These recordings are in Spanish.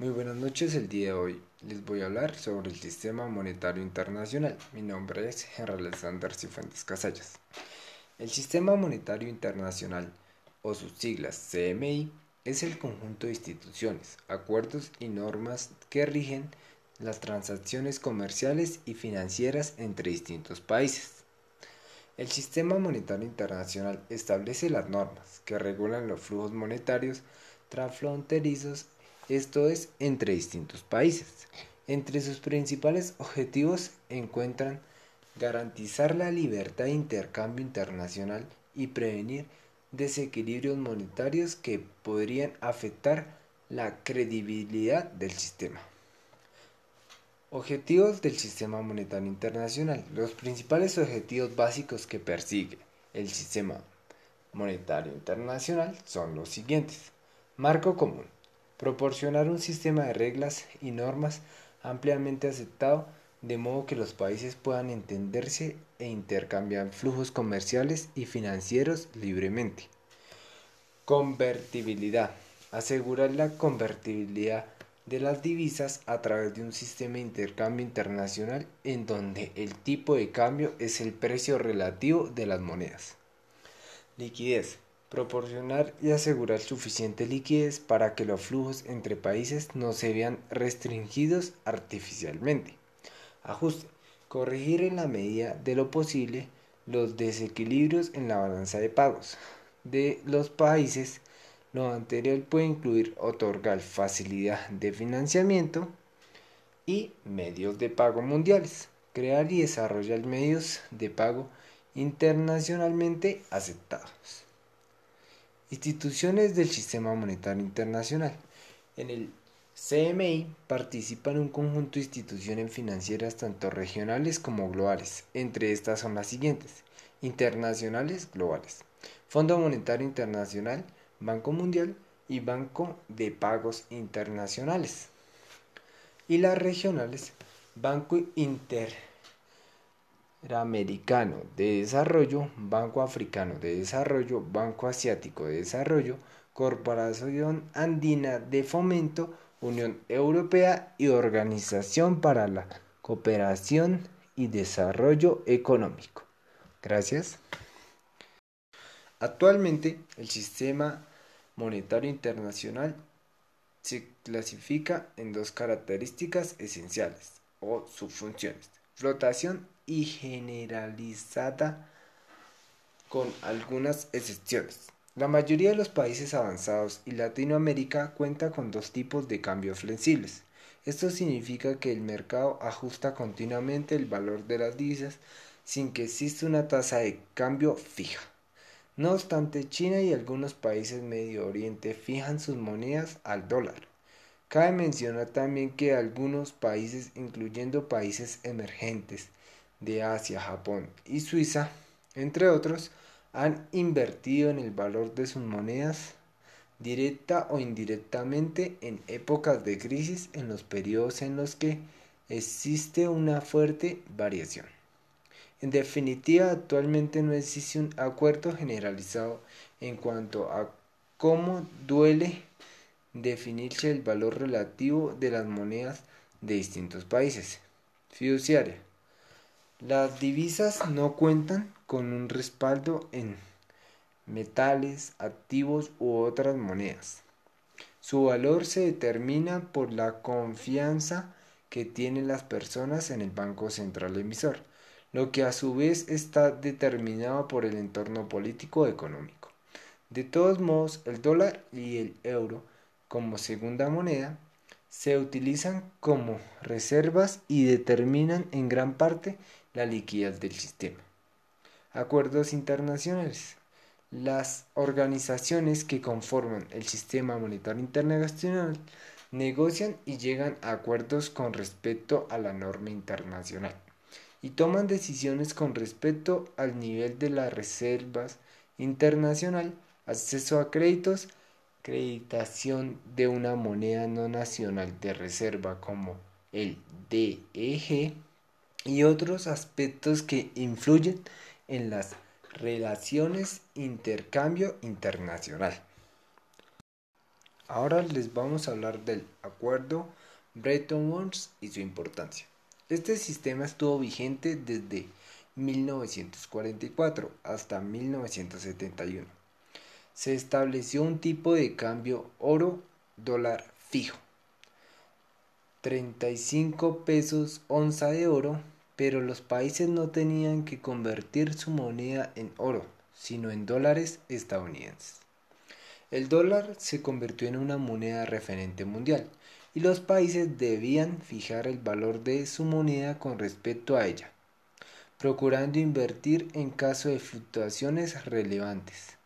Muy buenas noches, el día de hoy les voy a hablar sobre el Sistema Monetario Internacional. Mi nombre es Henry Alexander Cifuentes Casallas. El Sistema Monetario Internacional, o sus siglas CMI, es el conjunto de instituciones, acuerdos y normas que rigen las transacciones comerciales y financieras entre distintos países. El Sistema Monetario Internacional establece las normas que regulan los flujos monetarios transfronterizos esto es entre distintos países. Entre sus principales objetivos encuentran garantizar la libertad de intercambio internacional y prevenir desequilibrios monetarios que podrían afectar la credibilidad del sistema. Objetivos del Sistema Monetario Internacional. Los principales objetivos básicos que persigue el Sistema Monetario Internacional son los siguientes. Marco común proporcionar un sistema de reglas y normas ampliamente aceptado de modo que los países puedan entenderse e intercambiar flujos comerciales y financieros libremente. Convertibilidad. Asegurar la convertibilidad de las divisas a través de un sistema de intercambio internacional en donde el tipo de cambio es el precio relativo de las monedas. Liquidez proporcionar y asegurar suficiente liquidez para que los flujos entre países no se vean restringidos artificialmente. Ajuste. Corregir en la medida de lo posible los desequilibrios en la balanza de pagos de los países. Lo anterior puede incluir otorgar facilidad de financiamiento y medios de pago mundiales. Crear y desarrollar medios de pago internacionalmente aceptados. Instituciones del Sistema Monetario Internacional. En el CMI participan un conjunto de instituciones financieras tanto regionales como globales. Entre estas son las siguientes. Internacionales globales. Fondo Monetario Internacional, Banco Mundial y Banco de Pagos Internacionales. Y las regionales, Banco Inter Interamericano de Desarrollo, Banco Africano de Desarrollo, Banco Asiático de Desarrollo, Corporación Andina de Fomento, Unión Europea y Organización para la Cooperación y Desarrollo Económico. Gracias. Actualmente el sistema monetario internacional se clasifica en dos características esenciales o subfunciones, flotación y generalizada con algunas excepciones. La mayoría de los países avanzados y Latinoamérica cuenta con dos tipos de cambios flexibles. Esto significa que el mercado ajusta continuamente el valor de las divisas sin que exista una tasa de cambio fija. No obstante, China y algunos países Medio Oriente fijan sus monedas al dólar. Cabe mencionar también que algunos países, incluyendo países emergentes, de Asia, Japón y Suiza, entre otros, han invertido en el valor de sus monedas directa o indirectamente en épocas de crisis en los periodos en los que existe una fuerte variación. En definitiva, actualmente no existe un acuerdo generalizado en cuanto a cómo duele definirse el valor relativo de las monedas de distintos países. Fiduciaria. Las divisas no cuentan con un respaldo en metales, activos u otras monedas. Su valor se determina por la confianza que tienen las personas en el Banco Central emisor, lo que a su vez está determinado por el entorno político económico. De todos modos, el dólar y el euro como segunda moneda se utilizan como reservas y determinan en gran parte la liquidez del sistema. Acuerdos internacionales. Las organizaciones que conforman el sistema monetario internacional negocian y llegan a acuerdos con respecto a la norma internacional y toman decisiones con respecto al nivel de las reservas internacional, acceso a créditos, acreditación de una moneda no nacional de reserva como el DEG, y otros aspectos que influyen en las relaciones intercambio internacional. Ahora les vamos a hablar del acuerdo Bretton Woods y su importancia. Este sistema estuvo vigente desde 1944 hasta 1971. Se estableció un tipo de cambio oro-dólar fijo. 35 pesos onza de oro, pero los países no tenían que convertir su moneda en oro, sino en dólares estadounidenses. El dólar se convirtió en una moneda referente mundial y los países debían fijar el valor de su moneda con respecto a ella procurando invertir en caso de fluctuaciones relevantes,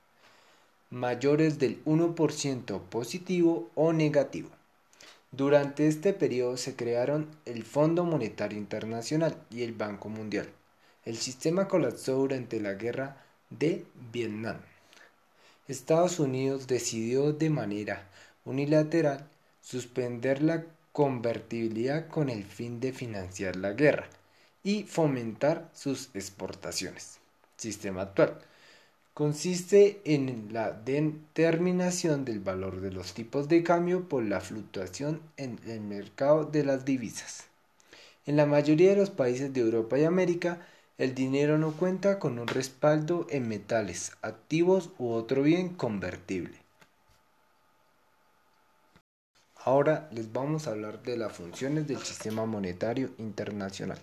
mayores del 1% positivo o negativo. Durante este periodo se crearon el Fondo Monetario Internacional y el Banco Mundial. El sistema colapsó durante la guerra de Vietnam. Estados Unidos decidió de manera unilateral suspender la convertibilidad con el fin de financiar la guerra y fomentar sus exportaciones. Sistema actual. Consiste en la determinación del valor de los tipos de cambio por la fluctuación en el mercado de las divisas. En la mayoría de los países de Europa y América, el dinero no cuenta con un respaldo en metales, activos u otro bien convertible. Ahora les vamos a hablar de las funciones del sistema monetario internacional.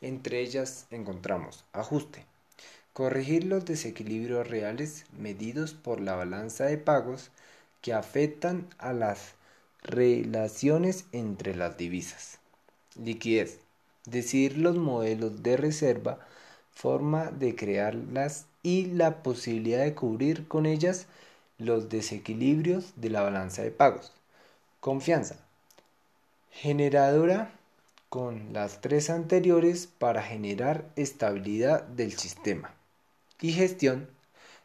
Entre ellas encontramos ajuste, corregir los desequilibrios reales medidos por la balanza de pagos que afectan a las relaciones entre las divisas. Liquidez, decidir los modelos de reserva, forma de crearlas y la posibilidad de cubrir con ellas los desequilibrios de la balanza de pagos. Confianza, generadora con las tres anteriores para generar estabilidad del sistema. Y gestión,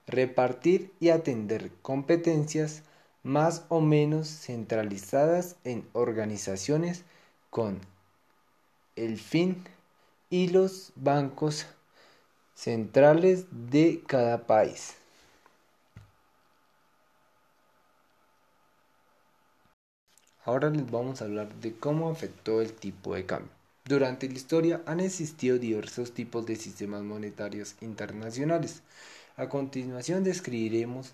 repartir y atender competencias más o menos centralizadas en organizaciones con el fin y los bancos centrales de cada país. Ahora les vamos a hablar de cómo afectó el tipo de cambio. Durante la historia han existido diversos tipos de sistemas monetarios internacionales. A continuación describiremos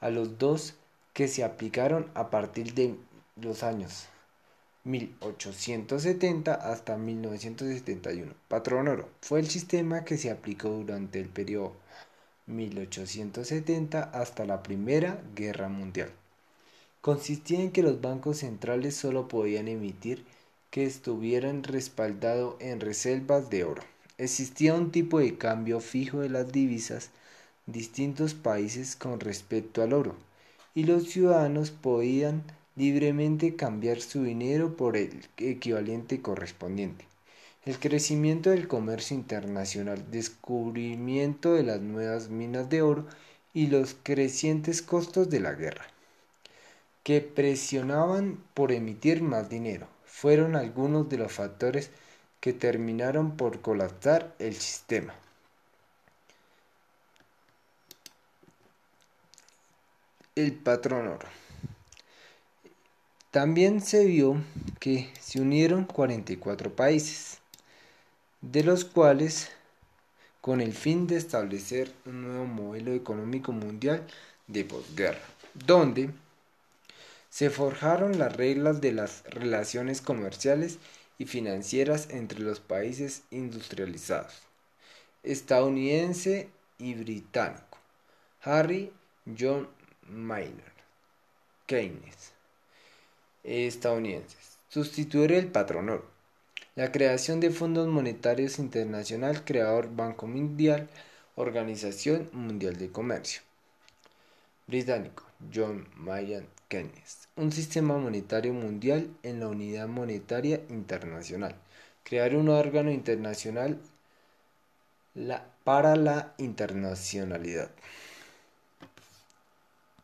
a los dos que se aplicaron a partir de los años 1870 hasta 1971. Patrón oro fue el sistema que se aplicó durante el periodo 1870 hasta la Primera Guerra Mundial consistía en que los bancos centrales solo podían emitir que estuvieran respaldados en reservas de oro. Existía un tipo de cambio fijo de las divisas distintos países con respecto al oro, y los ciudadanos podían libremente cambiar su dinero por el equivalente correspondiente. El crecimiento del comercio internacional, descubrimiento de las nuevas minas de oro y los crecientes costos de la guerra que presionaban por emitir más dinero. Fueron algunos de los factores que terminaron por colapsar el sistema. El patrón oro. También se vio que se unieron 44 países, de los cuales con el fin de establecer un nuevo modelo económico mundial de posguerra, donde se forjaron las reglas de las relaciones comerciales y financieras entre los países industrializados, estadounidense y británico. Harry John Maynard Keynes, estadounidenses, sustituir el patrón oro. La creación de fondos monetarios internacional, creador Banco Mundial, Organización Mundial de Comercio. Británico, John Maynard Keynes, un sistema monetario mundial en la unidad monetaria internacional, crear un órgano internacional para la internacionalidad.